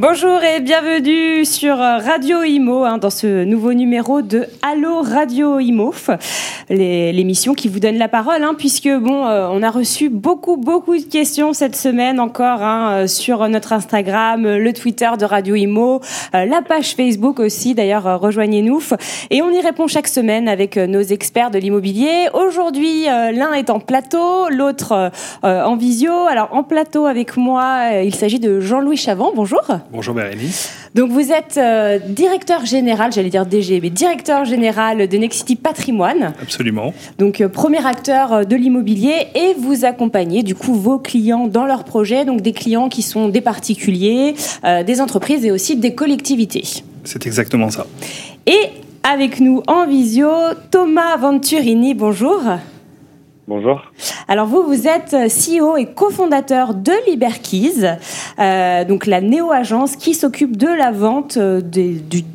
Bonjour et bienvenue sur Radio Imo hein, dans ce nouveau numéro de Allo Radio Imo, l'émission qui vous donne la parole, hein, puisque bon, euh, on a reçu beaucoup beaucoup de questions cette semaine encore hein, euh, sur notre Instagram, le Twitter de Radio Imo, euh, la page Facebook aussi. D'ailleurs, rejoignez-nous et on y répond chaque semaine avec nos experts de l'immobilier. Aujourd'hui, l'un est en plateau, l'autre en visio. Alors en plateau avec moi, il s'agit de Jean-Louis Chavant. Bonjour. Bonjour Bérénice. Donc vous êtes euh, directeur général, j'allais dire DG, mais directeur général de Nexity Patrimoine. Absolument. Donc euh, premier acteur euh, de l'immobilier et vous accompagnez du coup vos clients dans leurs projets, donc des clients qui sont des particuliers, des entreprises et aussi des collectivités. C'est exactement ça. Et avec nous en visio, Thomas Venturini, bonjour. Bonjour. Alors vous, vous êtes CEO et cofondateur de Liberkeys, euh, donc la néo-agence qui s'occupe de la vente euh,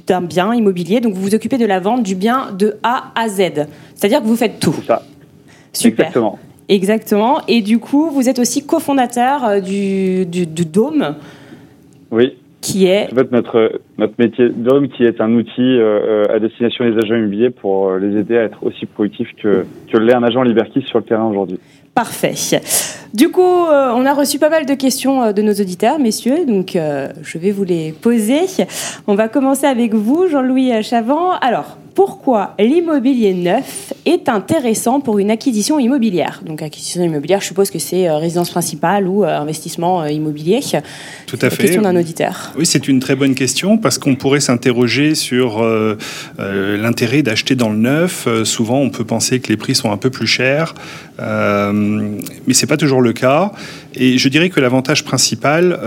d'un bien immobilier. Donc vous vous occupez de la vente du bien de A à Z. C'est-à-dire que vous faites tout. Ça. Super. Exactement. Exactement. Et du coup, vous êtes aussi cofondateur euh, du, du, du Dôme. Oui qui est en fait notre notre métier d'homme qui est un outil euh, à destination des agents immobiliers pour euh, les aider à être aussi productifs que que l'est un agent Liberty sur le terrain aujourd'hui. Parfait. Du coup, euh, on a reçu pas mal de questions de nos auditeurs, messieurs, donc je vais vous les poser. On va commencer avec vous, Jean-Louis Chavant. Alors, pourquoi l'immobilier neuf est intéressant pour une acquisition immobilière? Donc acquisition immobilière, je suppose que c'est euh, résidence principale ou euh, investissement euh, immobilier. Tout à fait. Question d'un auditeur. Oui, c'est une très bonne question parce qu'on pourrait s'interroger sur l'intérêt d'acheter dans le neuf. souvent, on peut penser que les prix sont un peu plus chers, mais c'est pas toujours le cas. Et je dirais que l'avantage principal,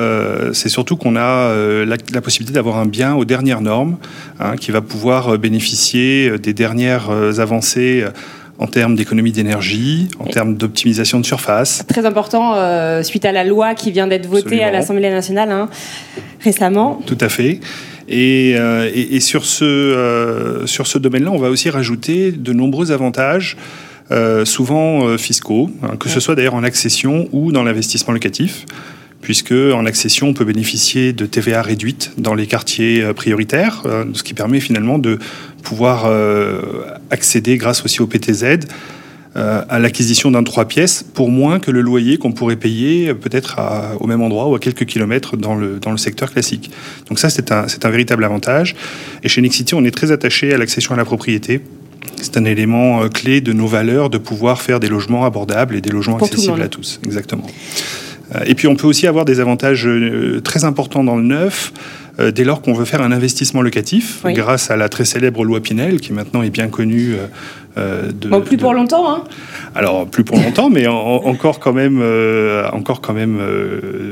c'est surtout qu'on a la, possibilité d'avoir un bien aux dernières normes, hein, qui va pouvoir bénéficier euh, des dernières euh, avancées euh, en termes d'économie d'énergie, en termes d'optimisation de surface. Très important suite à la loi qui vient d'être votée à l'Assemblée nationale hein, récemment. Tout à fait. Et, et, sur ce, sur ce domaine-là, on va aussi rajouter de nombreux avantages. Souvent fiscaux, hein, que ce soit d'ailleurs en accession ou dans l'investissement locatif puisque en accession, on peut bénéficier de TVA réduite dans les quartiers euh, prioritaires, euh, ce qui permet finalement de pouvoir euh, accéder grâce aussi au PTZ à l'acquisition d'un trois pièces pour moins que le loyer qu'on pourrait payer peut-être au même endroit ou à quelques kilomètres dans le, dans le secteur classique. Donc ça, c'est un, un véritable avantage. Et chez Nexity, on est très attaché à l'accession à la propriété. C'est un élément clé de nos valeurs de pouvoir faire des logements abordables et des logements accessibles à tous. Exactement. Euh, et puis on peut aussi avoir des avantages euh, très importants dans le neuf euh, dès lors qu'on veut faire un investissement locatif, grâce à la très célèbre loi Pinel, qui maintenant est bien connue. de, plus pour longtemps, hein Alors plus pour longtemps, mais encore quand même, encore quand même.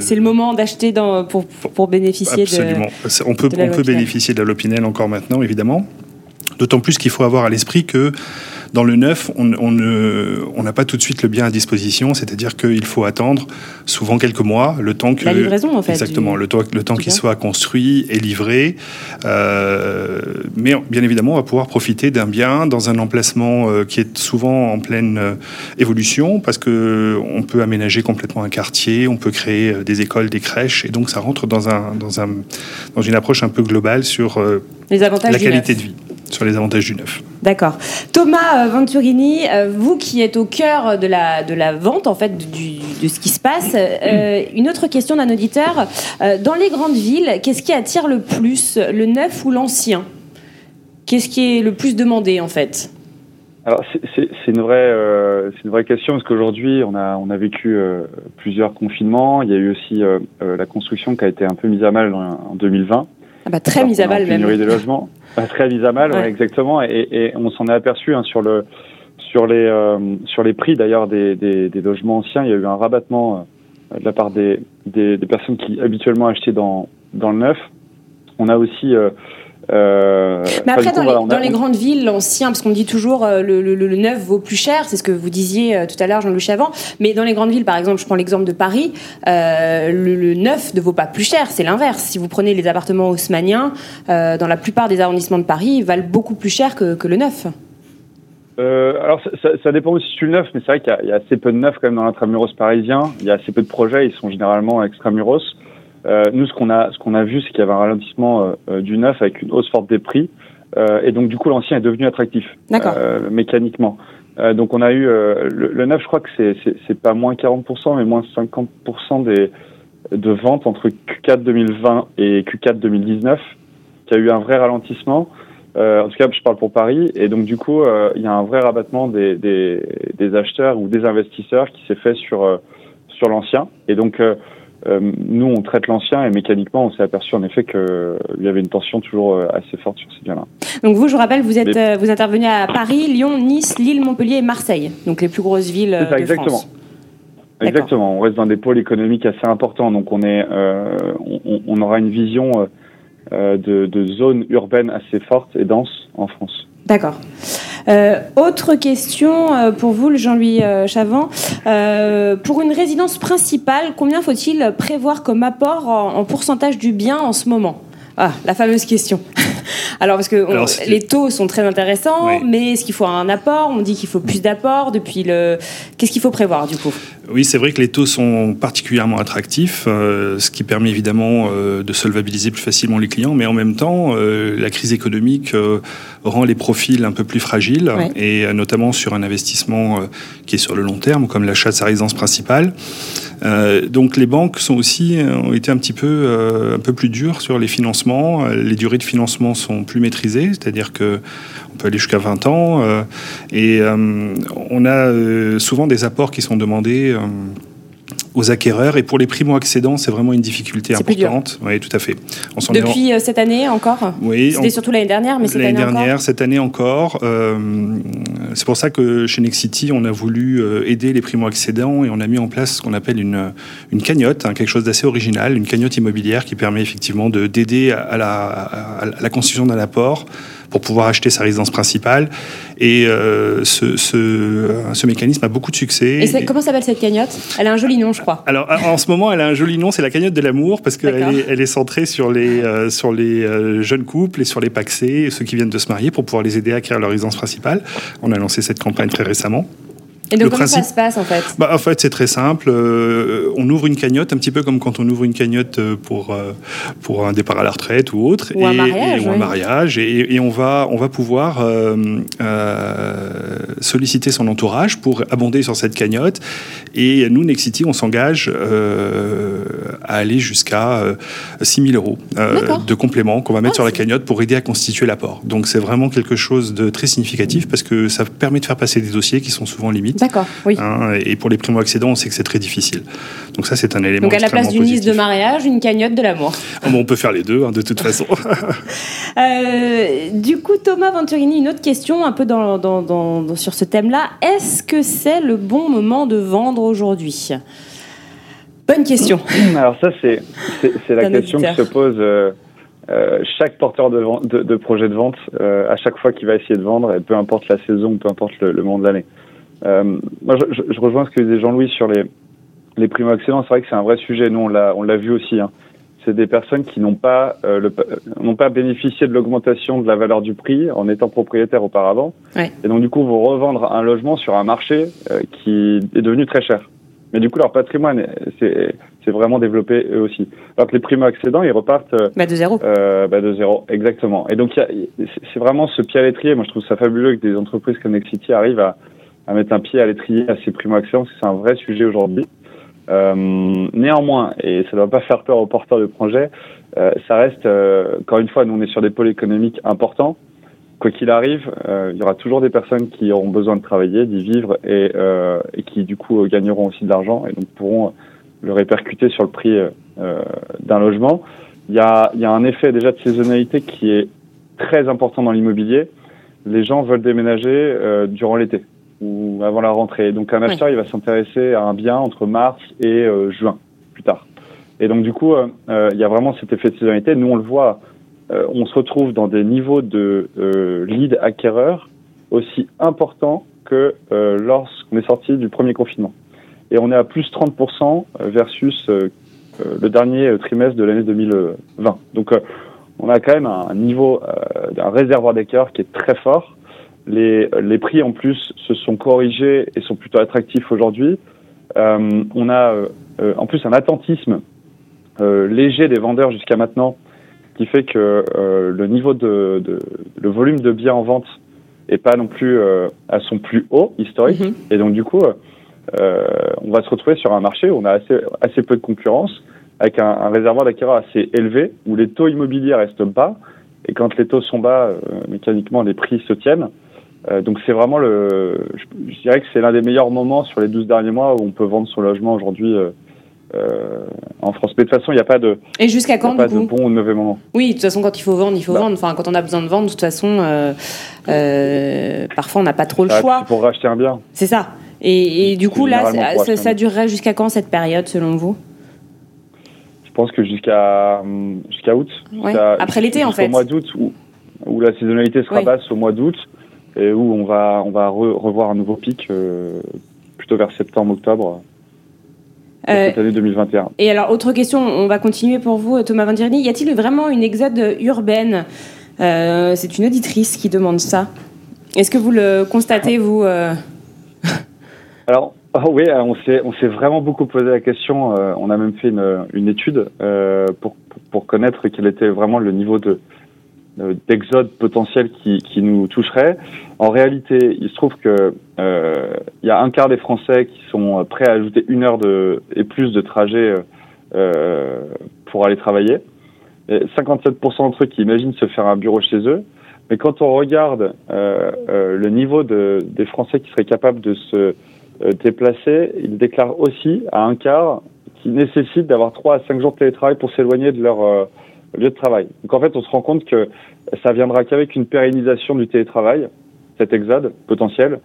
C'est le moment d'acheter pour, pour bénéficier absolument. on peut on peut bénéficier de la loi Pinel encore maintenant, évidemment. D'autant plus qu'il faut avoir à l'esprit que dans le neuf, on n'a pas tout de suite le bien à disposition, c'est-à-dire qu'il faut attendre souvent quelques mois, le temps que... La livraison, en fait. Exactement, le, temps, le temps qu'il soit construit et livré. Euh, mais bien évidemment, on va pouvoir profiter d'un bien dans un emplacement euh, qui est souvent en pleine euh, évolution, parce qu'on peut aménager complètement un quartier, on peut créer des écoles, des crèches, et donc ça rentre dans, un, dans, un, dans une approche un peu globale sur Les avantages la qualité de vie sur les avantages du neuf. D'accord. Thomas euh, Venturini, euh, vous qui êtes au cœur de la, de la vente, en fait, de ce qui se passe, euh, une autre question d'un auditeur. dans les grandes villes, qu'est-ce qui attire le plus, le neuf ou l'ancien? Qu'est-ce qui est le plus demandé, en fait? Alors c'est une vraie c'est une vraie question parce qu'aujourd'hui on a on a vécu plusieurs confinements. Il y a eu aussi la construction qui a été un peu mise à mal en, 2020. Ah bah, très mise à mal même. logements. très mise à mal, exactement. Et, et on s'en est aperçu hein, sur le sur les euh, sur les prix d'ailleurs des, des, des, logements anciens. Il y a eu un rabattement euh, de la part des, des, des, personnes qui habituellement achetaient dans dans le neuf. On a aussi euh, euh, mais après, dans, les, grandes villes, l'ancien, parce qu'on dit toujours euh, le, le, neuf vaut plus cher, c'est ce que vous disiez euh, tout à l'heure, Jean-Louis avant. Mais dans les grandes villes, par exemple, je prends l'exemple de Paris, le, neuf ne vaut pas plus cher, c'est l'inverse. Si vous prenez les appartements haussmanniens, dans la plupart des arrondissements de Paris, ils valent beaucoup plus cher que, que le neuf. alors ça, dépend aussi du neuf, mais c'est vrai qu'il y, a assez peu de neuf quand même dans l'intramuros parisien. Il y a assez peu de projets, ils sont généralement extramuros. Nous, ce qu'on a, ce qu'on a vu, c'est qu'il y avait un ralentissement du neuf avec une hausse forte des prix, et donc du coup l'ancien est devenu attractif mécaniquement. donc on a eu le, le, neuf, je crois que c'est c'est pas moins 40%, mais moins 50% des de ventes entre Q4 2020 et Q4 2019, qui a eu un vrai ralentissement. Euh, en tout cas, je parle pour Paris. Et donc, du coup, euh, il y a un vrai rabattement des, des, des, acheteurs ou des investisseurs qui s'est fait sur, euh, sur l'ancien. Et donc, euh, nous, on traite l'ancien et mécaniquement, on s'est aperçu en effet qu'il y avait une tension toujours assez forte sur ces biens-là. Donc, vous, je rappelle, vous, êtes, vous intervenez à Paris, Lyon, Nice, Lille, Montpellier et Marseille. Donc, les plus grosses villes de exactement. France. Exactement. On reste dans des pôles économiques assez importants. Donc, on, est, on, on aura une vision euh, de, de, zones urbaines assez fortes et denses en France. D'accord. Euh, autre question euh, pour vous, Jean-Louis euh, Chavant. Pour une résidence principale, combien faut-il prévoir comme apport en, en, pourcentage du bien en ce moment? Ah, la fameuse question. Alors, parce que les taux sont très intéressants, mais est-ce qu'il faut un apport? On dit qu'il faut plus d'apport depuis le. Qu'est-ce qu'il faut prévoir du coup? Oui, c'est vrai que les taux sont particulièrement attractifs, euh, ce qui permet évidemment euh, de solvabiliser plus facilement les clients, mais en même temps, euh, la crise économique rend les profils un peu plus fragiles, et notamment sur un investissement qui est sur le long terme, comme l'achat de sa résidence principale. donc les banques sont aussi ont été un petit peu un peu plus dures sur les financements. Les durées de financement sont plus maîtrisées, c'est-à-dire que on peut aller jusqu'à 20 ans, euh, et euh, on a euh, souvent des apports qui sont demandés aux acquéreurs. Et pour les primo-accédants, c'est vraiment une difficulté importante. Oui, tout à fait. On Depuis euh, cette année encore? Oui. C'était surtout l'année dernière, mais cette année dernière, encore cette année encore. Euh, c'est pour ça que chez Nexity, on a voulu euh, aider les primo-accédants et on a mis en place ce qu'on appelle une, une cagnotte, hein, quelque chose d'assez original, une cagnotte immobilière qui permet effectivement d'aider à la, à la constitution d'un apport pour pouvoir acheter sa résidence principale. Et euh, ce, ce, ce, mécanisme a beaucoup de succès. Et comment s'appelle cette cagnotte? Elle a un joli nom, je crois. Alors, en ce moment, elle a un joli nom, c'est la cagnotte de l'amour, parce qu'elle est, elle est centrée sur les, euh, sur les euh, jeunes couples et sur les paxés, ceux qui viennent de se marier, pour pouvoir les aider à acquérir leur résidence principale. On a lancé cette campagne très récemment. Et donc, comment ça se passe en fait bah, En fait, c'est très simple. Euh, on ouvre une cagnotte, un petit peu comme quand on ouvre une cagnotte euh, pour, euh, pour un départ à la retraite ou autre. Ou et, un mariage. Et, ou un mariage et, et, on, va, on va pouvoir euh, solliciter son entourage pour abonder sur cette cagnotte. Et nous, Nexity, on s'engage à aller jusqu'à 6 000 euros de complément qu'on va mettre ah, sur la cagnotte pour aider à constituer l'apport. Donc, c'est vraiment quelque chose de très significatif parce que ça permet de faire passer des dossiers qui sont souvent limites. D'accord, oui. Hein, et pour les primo-accédants, on sait que c'est très difficile. Donc ça, c'est un élément Donc à la place d'une liste de mariage, une cagnotte de l'amour. Bon, on peut faire les deux, hein, de toute façon. euh, du coup, Thomas Venturini, une autre question un peu dans, dans, dans, sur ce thème-là. Est-ce que c'est le bon moment de vendre aujourd'hui? Bonne question. Alors ça, c'est la question qui se pose... Euh, euh, chaque porteur de, de, de, projet de vente, euh, à chaque fois qu'il va essayer de vendre, et peu importe la saison, peu importe le, le moment de l'année. Euh, moi, je, je, rejoins ce que disait Jean-Louis sur les, les primo-accédants. C'est vrai que c'est un vrai sujet. Nous, on l'a, on l'a vu aussi. Hein. C'est des personnes qui n'ont pas, euh, le, n'ont pas bénéficié de l'augmentation de la valeur du prix en étant propriétaires auparavant. Ouais. Et donc, du coup, vont revendre un logement sur un marché euh, qui est devenu très cher. Mais du coup, leur patrimoine c'est, vraiment développé eux aussi. Alors que les primo-accédants, ils repartent euh, bah de zéro. Euh, bah de zéro, exactement. Et donc, c'est vraiment ce pied à l'étrier. Moi, je trouve ça fabuleux que des entreprises comme Nexity arrivent à, à mettre un pied à l'étrier à ces primo-accédants, c'est un vrai sujet aujourd'hui. Euh, néanmoins, et ça ne doit pas faire peur aux porteurs de projets, euh, ça reste, euh, encore une fois, nous on est sur des pôles économiques importants. Quoi qu'il arrive, euh, il y aura toujours des personnes qui auront besoin de travailler, d'y vivre et, euh, et, qui du coup gagneront aussi de l'argent et donc pourront le répercuter sur le prix d'un logement. Il y, a, il y a un effet déjà de saisonnalité qui est très important dans l'immobilier. Les gens veulent déménager durant l'été ou avant la rentrée. Donc un acheteur, il va s'intéresser à un bien entre mars et euh, juin, plus tard. Et donc du coup, euh, euh, il y a vraiment cet effet de saisonnalité. Nous, on le voit, on se retrouve dans des niveaux de lead acquéreur aussi importants que lorsqu'on est sorti du premier confinement. Et on est à plus 30% versus le dernier trimestre de l'année 2020. Donc on a quand même un niveau, un réservoir d'acquéreurs qui est très fort les, les prix en plus se sont corrigés et sont plutôt attractifs aujourd'hui. Euh, on a euh, en plus un attentisme euh, léger des vendeurs jusqu'à maintenant qui fait que le niveau de, de, le volume de biens en vente est pas non plus à son plus haut historique mhm. et donc du coup on va se retrouver sur un marché où on a assez, assez peu de concurrence avec un, un réservoir d'acquéreurs assez élevé où les taux immobiliers restent bas et quand les taux sont bas mécaniquement les prix se tiennent euh, donc c'est vraiment le, je, dirais que c'est l'un des meilleurs moments sur les 12 derniers mois où on peut vendre son logement aujourd'hui euh, euh, en France. Mais de toute façon, il n'y a pas de. Et jusqu'à quand pas de bon ou de mauvais moment. Oui, de toute façon, quand il faut vendre, il faut bah. vendre. Enfin, quand on a besoin de vendre, de toute façon, parfois on n'a pas trop le ah, choix. Pour racheter un bien. C'est ça. Et, du coup, là, ça, ça durerait jusqu'à quand cette période, selon vous? Je pense que jusqu'à jusqu'à août. Après l'été, en fait. Au mois d'août, où, où, la saisonnalité sera basse au mois d'août et où on va, on va revoir un nouveau pic euh, plutôt vers septembre-octobre. Euh, cette année 2021. Et alors, autre question, on va continuer pour vous, Thomas Vandirni. Y a-t-il vraiment une exode urbaine? Euh, C'est une auditrice qui demande ça. Est-ce que vous le constatez, vous Alors, ah oui, on s'est, on s'est vraiment beaucoup posé la question. on a même fait une, une étude pour, pour connaître quel était vraiment le niveau de, euh, d'exode potentiel qui, qui, nous toucherait. En réalité, il se trouve que euh, il y a un quart des Français qui sont prêts à ajouter une heure de, et plus de trajet euh, pour aller travailler. Et 57% d'entre eux qui imaginent se faire un bureau chez eux. Mais quand on regarde euh, euh le niveau de, des Français qui seraient capables de se euh, déplacer, ils déclarent aussi à un quart qui nécessite d'avoir 3 à 5 jours de télétravail pour s'éloigner de leur lieu de travail. Donc en fait, on se rend compte que ça viendra qu'avec une pérennisation du télétravail, cet exode potentiel.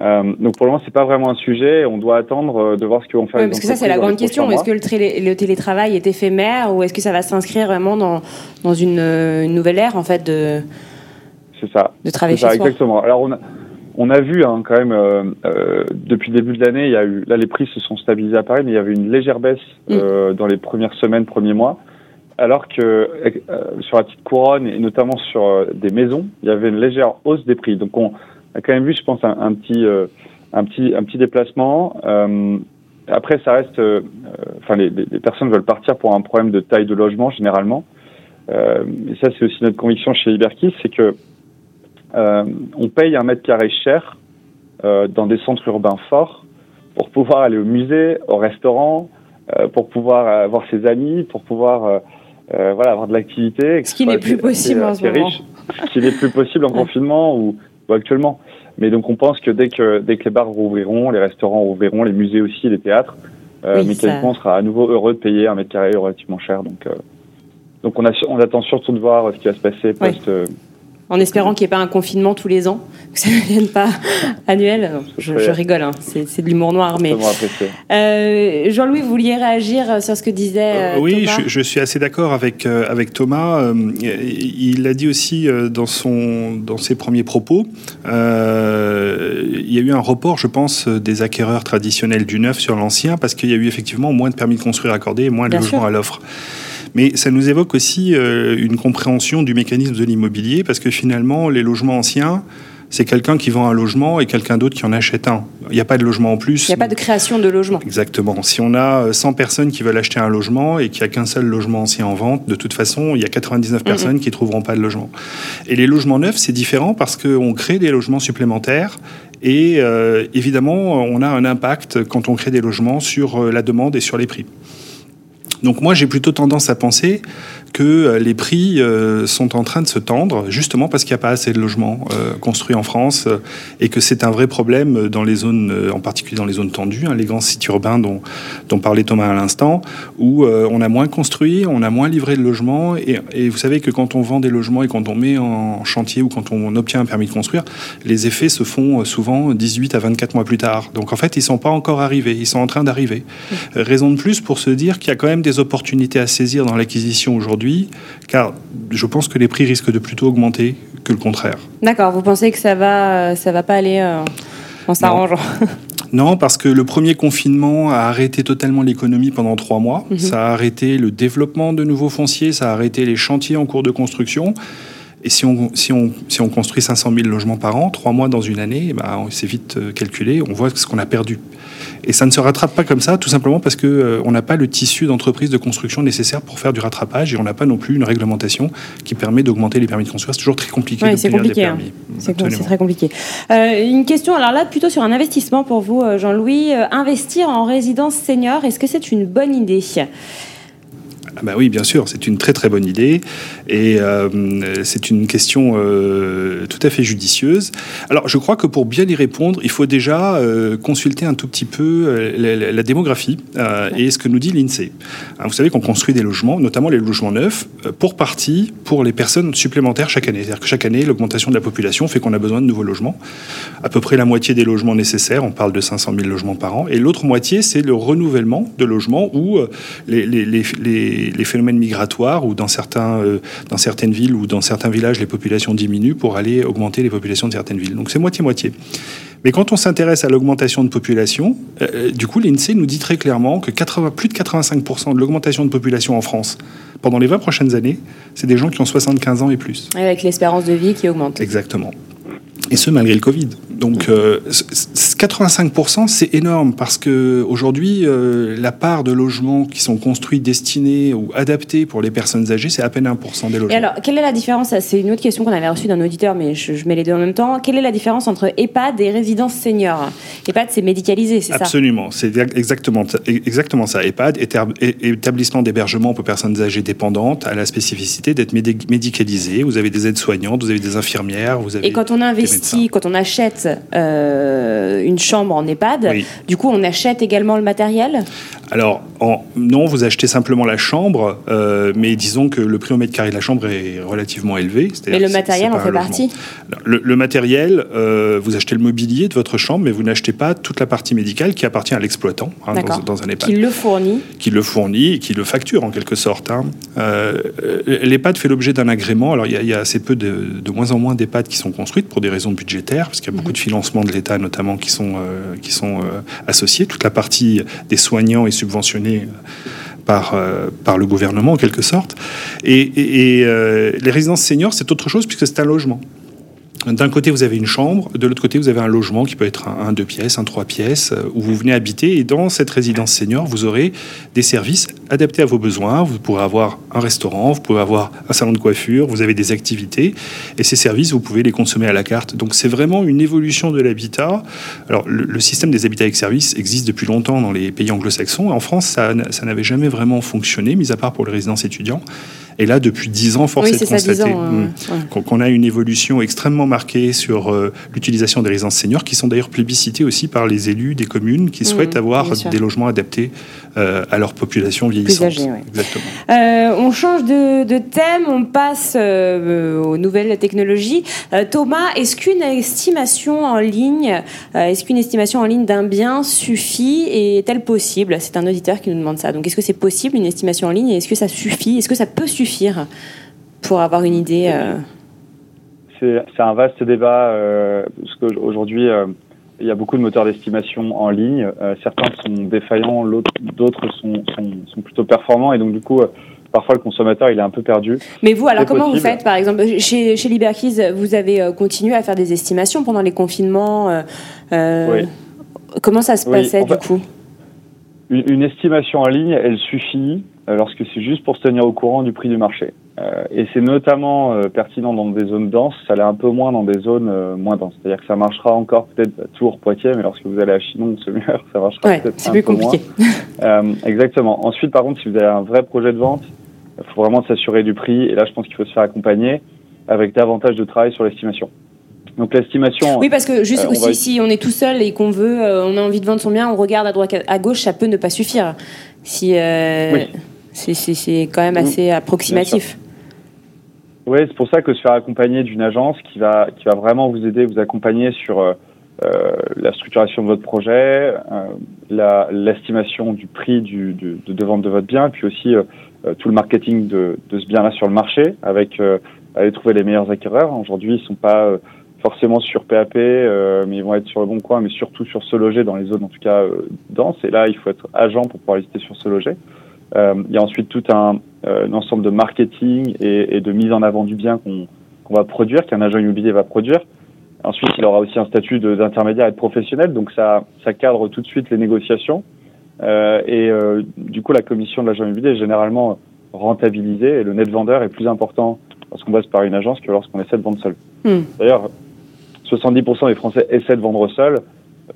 Euh, donc pour le moment, c'est pas vraiment un sujet. On doit attendre euh, de voir ce qu'ils vont faire. parce que ça, c'est la grande question. Est-ce que le, télétravail est éphémère ou est-ce que ça va s'inscrire vraiment dans, dans une, une, nouvelle ère en fait de C'est ça. De travailler chez ça, Exactement. Alors on a, on a vu hein, quand même euh, euh, depuis le début de l'année, il y a eu là les prix se sont stabilisés à Paris, mais il y avait une légère baisse mm. euh, dans les premières semaines, premiers mois alors que euh, sur la petite couronne et notamment sur euh, des maisons, il y avait une légère hausse des prix. Donc on a quand même vu, je pense, un, petit, euh, un petit, un petit déplacement. après, ça reste, enfin, les, les, personnes veulent partir pour un problème de taille de logement généralement. et ça, c'est aussi notre conviction chez Iberkis, c'est que on paye un mètre carré cher dans des centres urbains forts pour pouvoir aller au musée, au restaurant, pour pouvoir voir ses amis, pour pouvoir euh, voilà, avoir de l'activité. Ce qui n'est plus possible en ce moment. ce qui n'est plus possible en confinement ou, actuellement. Mais donc on pense que dès que, dès que les bars rouvriront, les restaurants rouvriront, les musées aussi, les théâtres, euh, mécaniquement on sera à nouveau heureux de payer un mètre carré relativement cher. Donc, euh, donc on, a, on attend surtout de voir ce qui va se passer post, en espérant qu'il n'y ait pas un confinement tous les ans, que ça ne devienne pas annuel. Je, rigole, hein. c'est de l'humour noir. Mais euh, Jean-Louis, vous vouliez réagir sur ce que disait euh, Oui, je, suis assez d'accord avec euh, avec Thomas. il l'a dit aussi dans son dans ses premiers propos. il y a eu un report, je pense, des acquéreurs traditionnels du neuf sur l'ancien parce qu'il y a eu effectivement moins de permis de construire accordés et moins de logements à l'offre. Mais ça nous évoque aussi euh, une compréhension du mécanisme de l'immobilier, parce que finalement, les logements anciens, c'est quelqu'un qui vend un logement et quelqu'un d'autre qui en achète un. Il n'y a pas de logement en plus. Il n'y a pas de création de logement. Exactement. Si on a 100 personnes qui veulent acheter un logement et qu'il n'y a qu'un seul logement ancien en vente, de toute façon, il y a 99 mm-hmm. personnes qui ne trouveront pas de logement. Et les logements neufs, c'est différent parce qu'on crée des logements supplémentaires et euh, évidemment, on a un impact quand on crée des logements sur euh, la demande et sur les prix. Donc moi, j'ai plutôt tendance à penser que euh, les prix euh, sont en train de se tendre, justement parce qu'il n'y a pas assez de logements euh, construits en France et que c'est un vrai problème dans les zones, en particulier dans les zones tendues, hein, les grands sites urbains dont, dont parlait Thomas à l'instant, où on a moins construit, on a moins livré de logements. Et, et, vous savez que quand on vend des logements et quand on met en chantier ou quand on obtient un permis de construire, les effets se font souvent 18 à 24 mois plus tard. Donc en fait, ils ne sont pas encore arrivés, ils sont en train d'arriver. Raison de plus pour se dire qu'il y a quand même des opportunités à saisir dans l'acquisition aujourd'hui car je pense que les prix risquent de plutôt augmenter que le contraire. D'accord, vous pensez que ça va, ça va pas aller euh, en s'arrangeant Non, parce que le premier confinement a arrêté totalement l'économie pendant trois mois. Mhm. Ça a arrêté le développement de nouveaux fonciers, ça a arrêté les chantiers en cours de construction. Et si on, si on, si on construit 500 000 logements par an, trois mois dans une année, bah, c'est vite euh, calculé, on voit ce qu'on a perdu. Et ça ne se rattrape pas comme ça, tout simplement parce qu'on euh, n'a pas le tissu d'entreprise de construction nécessaire pour faire du rattrapage et on n'a pas non plus une réglementation qui permet d'augmenter les permis de construire. C'est toujours très compliqué oui, c'est compliqué. Hein. C'est très compliqué. Euh, une question, alors là, plutôt sur un investissement pour vous, Jean-Louis. investir en résidence senior, est-ce que c'est une bonne idée? Bah oui, bien sûr, c'est une très très bonne idée et euh, c'est une question euh, tout à fait judicieuse. Alors, je crois que pour bien y répondre, il faut déjà euh, consulter un tout petit peu la, démographie et ce que nous dit l'INSEE. Hein, vous savez qu'on construit des logements, notamment les logements neufs, pour partie pour les personnes supplémentaires chaque année. C'est-à-dire que chaque année, l'augmentation de la population fait qu'on a besoin de nouveaux logements. À peu près la moitié des logements nécessaires, on parle de 500 000 logements par an, et l'autre moitié, c'est le renouvellement de logements où les, phénomènes migratoires ou dans, certains, euh, dans certaines villes ou dans certains villages, les populations diminuent pour aller augmenter les populations de certaines villes. Donc c'est moitié-moitié. Mais quand on s'intéresse à l'augmentation de population, euh, euh, du coup, l'INSEE nous dit très clairement que 80, plus de 85% de l'augmentation de population en France pendant les 20 prochaines années, c'est des gens qui ont 75 ans et plus. Avec l'espérance de vie qui augmente. Exactement. Et ce, malgré le Covid. Donc 85%, euh, c'est énorme parce que aujourd'hui, euh, la part de logements qui sont construits, destinés ou adaptés pour les personnes âgées, c'est à peine 1% des logements. Et alors, quelle est la différence? C'est une autre question qu'on avait reçue d'un auditeur, mais je, mets les deux en même temps. Quelle est la différence entre EHPAD et résidence senior? EHPAD, c'est médicalisé, c'est ça? Absolument, c'est exactement, exactement ça. EHPAD, établissement d'hébergement pour personnes âgées dépendantes, a la spécificité d'être médicalisé. Vous avez des aides-soignantes, vous avez des infirmières, vous avez. Et quand on investit, quand on achète euh, une chambre en EHPAD. Du coup, on achète également le matériel? Alors, non, vous achetez simplement la chambre, euh, mais disons que le prix au mètre carré de la chambre est relativement élevé. Mais le matériel en fait partie le, matériel, euh, vous achetez le mobilier de votre chambre, mais vous n'achetez pas toute la partie médicale qui appartient à l'exploitant hein, dans, un EHPAD. Qui le fournit Qui le fournit et qui le facture en quelque sorte. Hein. L'EHPAD fait l'objet d'un agrément. Alors, il y, a assez peu de, de moins en moins d'EHPAD qui sont construites pour des raisons budgétaires, parce qu'il y a beaucoup de financement de l'État notamment qui sont, euh, qui sont euh, associés. Toute la partie des soignants est subventionnée par, euh, par le gouvernement en quelque sorte. Et, les résidences seniors, c'est autre chose puisque c'est un logement. D'un côté, vous avez une chambre, de l'autre côté, vous avez un logement qui peut être un, deux pièces, un trois pièces, euh, où vous venez habiter. Et dans cette résidence senior, vous aurez des services adaptés à vos besoins. Vous pourrez avoir un restaurant, vous pouvez avoir un salon de coiffure, vous avez des activités. Et ces services, vous pouvez les consommer à la carte. Donc c'est vraiment une évolution de l'habitat. Alors le, système des habitats avec services existe depuis longtemps dans les pays anglo-saxons. En France, ça, n'avait jamais vraiment fonctionné, mis à part pour les résidences étudiants. Et là, depuis dix ans, force est de constater hmm, qu'on a une évolution extrêmement marquée sur euh, l'utilisation des résidences seniors, qui sont d'ailleurs plébiscitées aussi par les élus des communes qui mmh, souhaitent avoir des logements adaptés euh, à leur population vieillissante. Exactement. Euh, on change de, thème, on passe aux nouvelles technologies. Thomas, est-ce qu'une estimation en ligne, est-ce qu'une estimation en ligne d'un bien suffit et est-elle possible? C'est un auditeur qui nous demande ça. Donc, est-ce que c'est possible une estimation en ligne et est-ce que ça suffit? Est-ce que ça peut suffire suffire pour avoir une idée euh C'est un vaste débat, euh, parce qu'aujourd'hui, euh, il y a beaucoup de moteurs d'estimation en ligne. certains sont défaillants, d'autres sont, sont, plutôt performants, et donc du coup, parfois le consommateur il est un peu perdu. Mais vous, alors comment vous faites Par exemple, chez, chez Liberkeys, vous avez continué à faire des estimations pendant les confinements. Comment ça se passait du coup? une, estimation en ligne, elle suffit lorsque c'est juste pour se tenir au courant du prix du marché. Euh, et c'est notamment euh, pertinent dans des zones denses, ça l'est un peu moins dans des zones moins denses. C'est-à-dire que ça marchera encore peut-être à Tours, Poitiers, mais lorsque vous allez à Chinon ou Semur, ça marchera peut-être un plus peu compliqué. moins. exactement. Ensuite, par contre, si vous avez un vrai projet de vente, il faut vraiment s'assurer du prix. Et là, je pense qu'il faut se faire accompagner avec davantage de travail sur l'estimation. Donc l'estimation. Oui, parce que juste aussi, si on est tout seul et qu'on veut, on a envie de vendre son bien, on regarde à droite, à gauche, ça peut ne pas suffire. Si, oui. C'est quand même assez approximatif. Oui, c'est pour ça que se faire accompagner d'une agence qui va, qui va vraiment vous aider, vous accompagner sur euh, euh, la structuration de votre projet, euh, l'estimation du prix du, de, de, vente de votre bien, puis aussi tout le marketing de, de ce bien-là sur le marché, avec aller trouver les meilleurs acquéreurs. Aujourd'hui, ils ne sont pas forcément sur PAP, mais ils vont être sur le bon coin, mais surtout sur ce loger dans les zones en tout cas denses. Et là, il faut être agent pour pouvoir lister sur ce loger. Euh, il y a ensuite tout un, euh, ensemble de marketing et, et, de mise en avant du bien qu'on va produire, qu'un agent immobilier va produire. Ensuite, il aura aussi un statut d'intermédiaire et de professionnel, donc ça, ça cadre tout de suite les négociations. Euh, et euh, du coup, la commission de l'agent immobilier est généralement rentabilisée et le net vendeur est plus important lorsqu'on passe par une agence que lorsqu'on essaie de vendre seul. Hmm. D'ailleurs, 70% des Français essaient de vendre seul,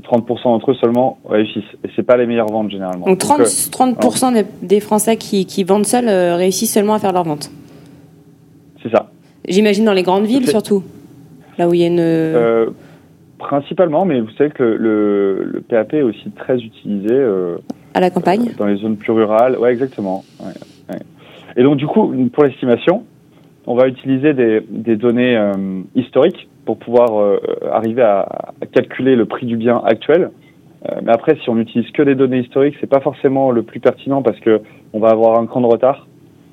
30% d'entre eux seulement réussissent. Et c'est pas les meilleures ventes généralement. Donc 30%, 30 euh, des, Français qui, qui vendent seuls réussissent seulement à faire leur vente. C'est ça. J'imagine dans les grandes villes surtout. Là où il y a une. Euh, principalement, mais vous savez que le, le, PAP est aussi très utilisé. Euh, à la campagne Dans les zones plus rurales. Ouais, exactement. Et donc, du coup, pour l'estimation, on va utiliser des, des données euh, historiques pour pouvoir arriver à, calculer le prix du bien actuel. mais après, si on n'utilise que des données historiques, c'est pas forcément le plus pertinent parce que on va avoir un cran de retard.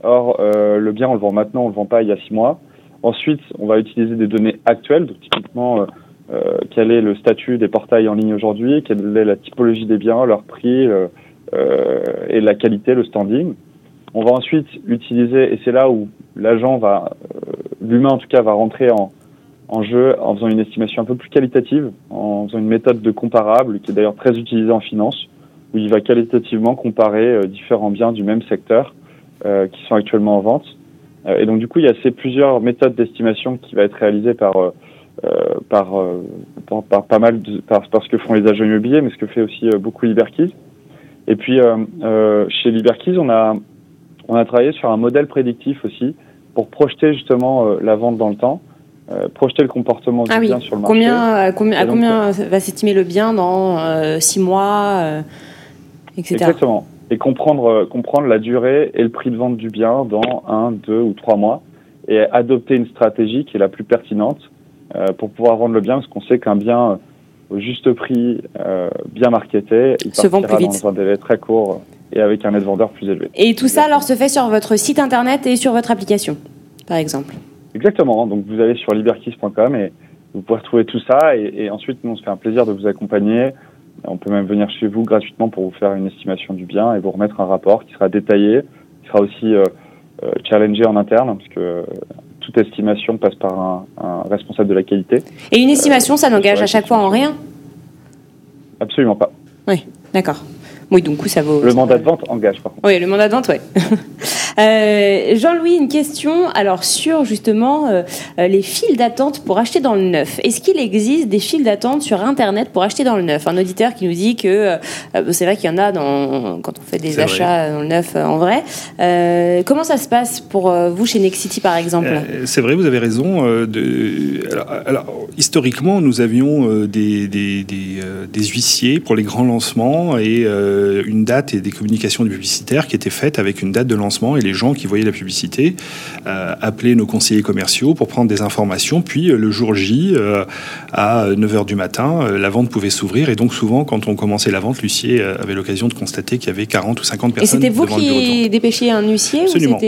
Or, le bien, on le vend maintenant, on le vend pas il y a six mois. Ensuite, on va utiliser des données actuelles, donc typiquement euh, euh, quel est le statut des portails en ligne aujourd'hui, quelle est la typologie des biens, leur prix euh, et la qualité, le standing. On va ensuite utiliser, et c'est là où l'agent va, l'humain en tout cas, va rentrer en, en jeu en faisant une estimation un peu plus qualitative, en faisant une méthode de comparable qui est d'ailleurs très utilisée en finance, où il va qualitativement comparer différents biens du même secteur qui sont actuellement en vente euh, et donc du coup, il y a ces plusieurs méthodes d'estimation qui va être réalisées par euh, euh, par, par, pas mal de, par, ce que font les agents immobiliers, mais ce que fait aussi beaucoup Liberkeys. Et puis chez Liberkeys, on a on a travaillé sur un modèle prédictif aussi pour projeter justement la vente dans le temps. Projeter le comportement du ah bien sur le marché. Combien, combien, à combien va s'estimer le bien dans six mois, etc. Exactement et comprendre, euh, comprendre la durée et le prix de vente du bien dans un, deux ou trois mois et adopter une stratégie qui est la plus pertinente euh, pour pouvoir vendre le bien parce qu'on sait qu'un bien euh, au juste prix, euh, bien marketé, il se vend plus vite. dans un délai très court et avec un net vendeur plus élevé. Et tout ça alors se fait sur votre site internet et sur votre application, par exemple Exactement. Donc vous allez sur liberkiss.com et vous pouvez retrouver tout ça et, et ensuite nous on se fait un plaisir de vous accompagner on peut même venir chez vous gratuitement pour vous faire une estimation du bien et vous remettre un rapport qui sera détaillé, qui sera aussi euh, euh, challengé en interne, parce que toute estimation passe par un, responsable de la qualité. Et une estimation, ça n'engage à chaque fois en rien? Absolument pas. Oui, d'accord. Oui, donc ça vaut. Le mandat de vente engage, par contre. Oui, le mandat de vente, oui. Euh, Jean-Louis, une question alors sur justement euh, euh, les files d'attente pour acheter dans le neuf. Est-ce qu'il existe des files d'attente sur Internet pour acheter dans le neuf? Un auditeur qui nous dit que c'est vrai qu'il y en a dans, quand on fait des achats dans le neuf en vrai. comment ça se passe pour vous chez Nexity par exemple? C'est vrai, vous avez raison. de, alors, historiquement, nous avions des, des, des, des, huissiers pour les grands lancements et une date et des communications publicitaires qui étaient faites avec une date de lancement et les gens qui voyaient la publicité euh, appelaient nos conseillers commerciaux pour prendre des informations. Puis euh, le jour J, euh, à 9h du matin, la vente pouvait s'ouvrir. Et donc souvent, quand on commençait la vente, l'huissier avait l'occasion de constater qu'il y avait 40 ou 50 personnes. Et c'était vous qui dépêchiez un huissier Absolument.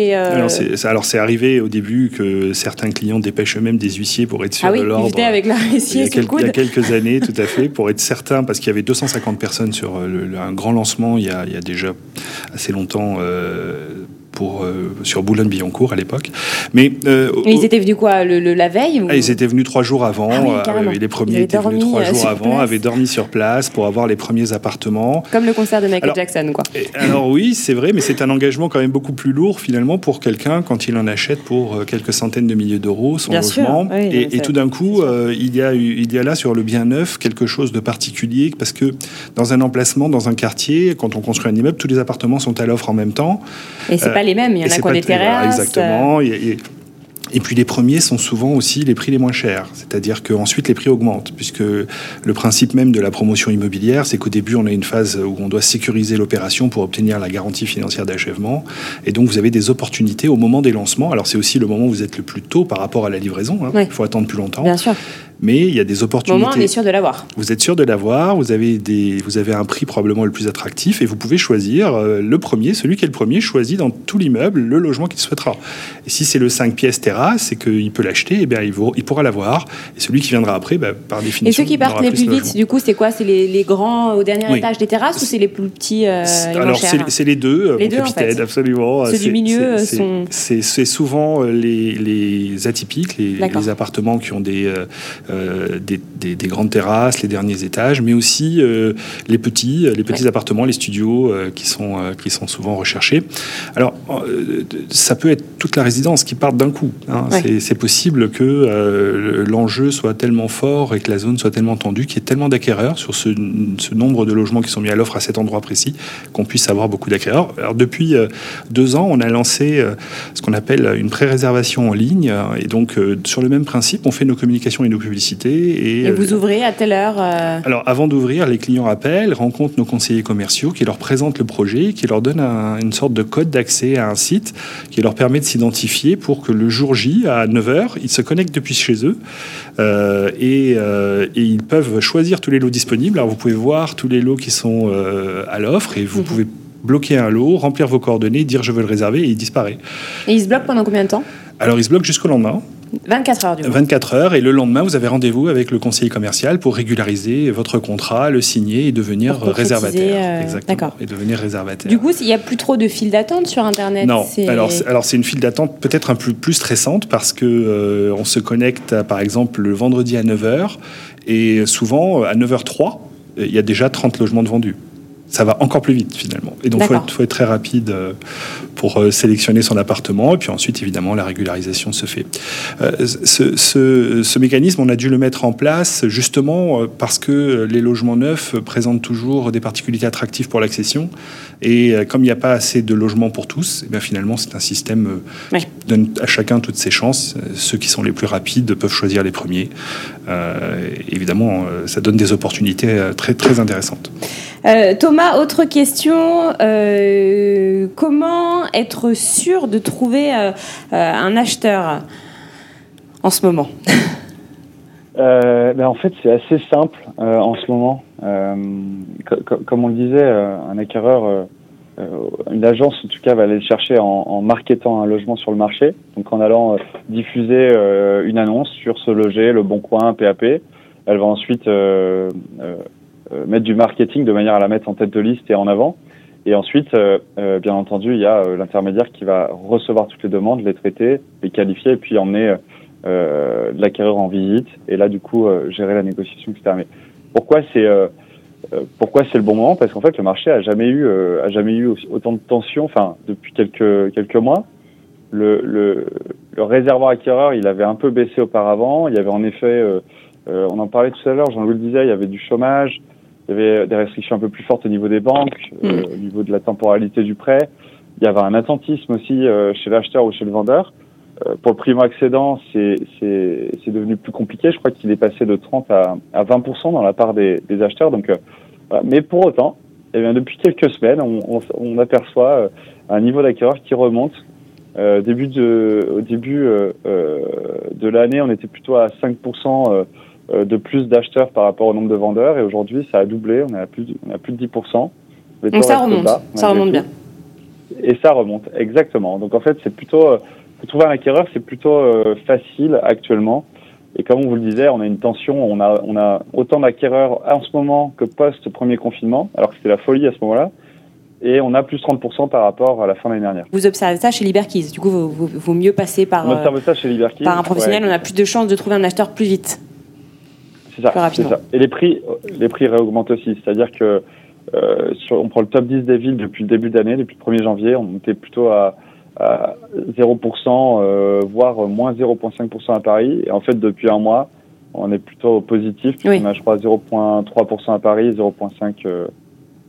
alors, c'est arrivé au début que certains clients dépêchent eux-mêmes des huissiers pour être sûr ah oui, de l'ordre. avec la il, y a il y a quelques années, tout à fait, pour être certain, parce qu'il y avait 250 personnes sur un grand lancement il y a, il y a déjà assez longtemps pour, euh, sur Boulogne-Billancourt à l'époque. Mais, euh, ils étaient venus quoi le, la veille ah, Ils étaient venus trois jours avant. Ah euh, les premiers étaient venus trois jours avant, avaient dormi sur place pour avoir les premiers appartements. Comme le concert de Michael Jackson, quoi. alors oui, c'est vrai, mais c'est un engagement quand même beaucoup plus lourd finalement pour quelqu'un quand il en achète pour quelques centaines de milliers d'euros son logement. et, tout d'un coup, il, y a, il y a là sur le bien neuf quelque chose de particulier parce que dans un emplacement, dans un quartier, quand on construit un immeuble, tous les appartements sont à l'offre en même temps. Et c'est pas les mêmes. Il y en a qui ont des terrasses. Exactement. Et, puis les premiers sont souvent aussi les prix les moins chers, c'est-à-dire qu'ensuite les prix augmentent, puisque le principe même de la promotion immobilière, c'est qu'au début on a une phase où on doit sécuriser l'opération pour obtenir la garantie financière d'achèvement, et donc vous avez des opportunités au moment des lancements. Alors c'est aussi le moment où vous êtes le plus tôt par rapport à la livraison, hein. il faut attendre plus longtemps. Bien sûr mais il y a des opportunités. Au moins, on est sûr de l'avoir. Vous êtes sûr de l'avoir, vous avez, des, vous avez un prix probablement le plus attractif et vous pouvez choisir euh, le premier, celui qui est le premier choisit dans tout l'immeuble le logement qu'il souhaitera. Et si c'est le 5 pièces terrasse, c'est qu'il peut l'acheter, et eh bien il, il, pourra l'avoir. Et celui qui viendra après, bah, par définition. Et ceux qui partent les plus vite, du coup, c'est quoi? C'est les, grands au dernier étage des terrasses ou c'est les plus petits euh, Alors, c'est les deux, les deux capitaine, absolument. Ceux du milieu sont. C'est souvent les, les atypiques, les, les, appartements qui ont des, des des, grandes terrasses, les derniers étages, mais aussi euh, les petits, les petits appartements, les studios euh, qui, sont, euh, qui sont souvent recherchés. Alors, ça peut être toute la résidence qui part d'un coup. Hein. C'est possible que l'enjeu soit tellement fort et que la zone soit tellement tendue qu'il y ait tellement d'acquéreurs sur ce, ce, nombre de logements qui sont mis à l'offre à cet endroit précis qu'on puisse avoir beaucoup d'acquéreurs. Alors, depuis deux ans, on a lancé ce qu'on appelle une pré-réservation en ligne. Et donc, sur le même principe, on fait nos communications et nos Et, vous ouvrez à telle heure euh Alors, avant d'ouvrir, les clients appellent, rencontrent nos conseillers commerciaux qui leur présentent le projet, qui leur donnent une sorte de code d'accès à un site qui leur permet de s'identifier pour que le jour J, à 9h, ils se connectent depuis chez eux euh, euh, et, ils peuvent choisir tous les lots disponibles. Alors, vous pouvez voir tous les lots qui sont à l'offre et vous mhm. pouvez bloquer un lot, remplir vos coordonnées, dire je veux le réserver et il disparaît. Et il se bloque pendant combien de temps? Alors il se bloque jusqu'au lendemain. 24 heures du coup. 24 heures et le lendemain vous avez rendez-vous avec le conseiller commercial pour régulariser votre contrat, le signer et devenir réservataire. Euh, Exactement. Et devenir réservataire. Du coup, il n'y a plus trop de files d'attente sur Internet. Non. Alors, alors c'est une file d'attente peut-être un peu plus stressante parce que euh, on se connecte par exemple le vendredi à 9 h et souvent à 9h03 il y a déjà 30 logements de vendus ça va encore plus vite finalement. Et donc, il faut, être très rapide euh, pour euh, sélectionner son appartement. Et puis ensuite, évidemment, la régularisation se fait. Euh, ce, mécanisme, on a dû le mettre en place justement parce que les logements neufs présentent toujours des particularités attractives pour l'accession. Et comme il n'y a pas assez de logements pour tous, et eh bien finalement, c'est un système qui donne à chacun toutes ses chances. Ceux qui sont les plus rapides peuvent choisir les premiers. évidemment, ça donne des opportunités très, très intéressantes. Thomas, autre question. Euh, comment être sûr de trouver euh, euh, un acheteur en ce moment? Ben, En fait, c'est assez simple en ce moment. comme on le disait, un acquéreur, une agence en tout cas, va aller le chercher en, en, marketant un logement sur le marché. Donc en allant diffuser une annonce sur ce loger, le bon coin, PAP. Elle va ensuite mettre du marketing de manière à la mettre en tête de liste et en avant. Et ensuite, euh, euh, bien entendu, il y a l'intermédiaire qui va recevoir toutes les demandes, les traiter, les qualifier et puis emmener l'acquéreur en visite. Et là, du coup, gérer la négociation, etc. Mais pourquoi c'est pourquoi c'est le bon moment? Parce qu'en fait, le marché a jamais eu a jamais eu autant de tension. Enfin, depuis quelques quelques mois, le, le, le réservoir acquéreur, il avait un peu baissé auparavant. Il y avait en effet, on en parlait tout à l'heure, Jean-Louis le disait, il y avait du chômage, il y avait des restrictions un peu plus fortes au niveau des banques, euh, mm. au niveau de la temporalité du prêt. Il y avait un attentisme aussi euh, chez l'acheteur ou chez le vendeur. Euh, pour le primo-accédant, c'est devenu plus compliqué. Je crois qu'il est passé de 30 à, à 20% dans la part des, des acheteurs. Donc, voilà. Mais pour autant, eh bien, depuis quelques semaines, on, on, on aperçoit un niveau d'acquéreur qui remonte. début de, au début de l'année, on était plutôt à 5% euh, de plus d'acheteurs par rapport au nombre de vendeurs. Et aujourd'hui, ça a doublé. On est à plus de, on a plus de 10%. Donc ça remonte. ça remonte bien. Et ça remonte, exactement. Donc en fait, c'est plutôt, pour euh, trouver un acquéreur, c'est plutôt euh, facile actuellement. Et comme on vous le disait, on a une tension, on a, on a autant d'acquéreurs en ce moment que post-premier confinement, alors que c'était la folie à ce moment-là. Et on a plus 30% par rapport à la fin de l'année dernière. Vous observez ça chez Liberkeys. Du coup, vaut, mieux passer par, ça chez par un professionnel. on a plus de chances de trouver un acheteur plus vite. C'est ça, Et les prix, les prix réaugmentent aussi. C'est-à-dire que euh, sur, on prend le top 10 des villes depuis le début d'année, depuis le 1er janvier, on était plutôt à, 0%, euh, voire moins 0,5% à Paris. Et en fait, depuis un mois, on est plutôt positif. On a, je crois, 0,3% à Paris, 0,5% euh,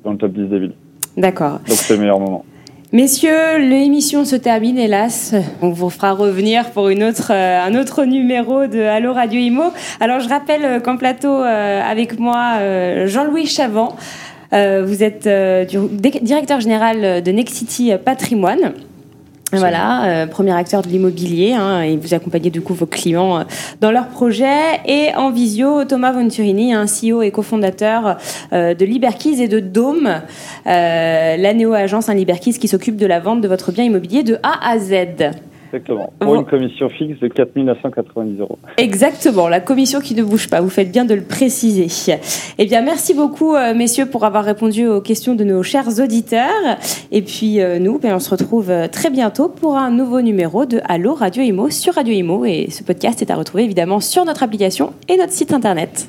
dans le top 10 des villes. D'accord. Donc c'est le meilleur moment. Messieurs, l'émission se termine, hélas. On vous fera revenir pour une autre, euh, un autre numéro de Allo Radio Imo. Alors, je rappelle euh, qu'en plateau, euh, avec moi, Jean-Louis Chavant. vous êtes directeur général de Nexity Patrimoine. Voilà, euh, premier acteur de l'immobilier, hein, et vous accompagnez du coup vos clients euh, dans leurs projets. Et en visio, Thomas Venturini, un CEO et cofondateur euh, de Liberkeys et de Dome, la néo-agence un Liberkeys qui s'occupe de la vente de votre bien immobilier de A à Z. Exactement. Pour une commission fixe de 4 990 euros. Exactement, la commission qui ne bouge pas. Vous faites bien de le préciser. Eh bien, merci beaucoup, euh, messieurs, pour avoir répondu aux questions de nos chers auditeurs. Et puis, euh, nous, ben, on se retrouve euh, très bientôt pour un nouveau numéro de Allo Radio Imo sur Radio Imo. Et ce podcast est à retrouver évidemment sur notre application et notre site internet.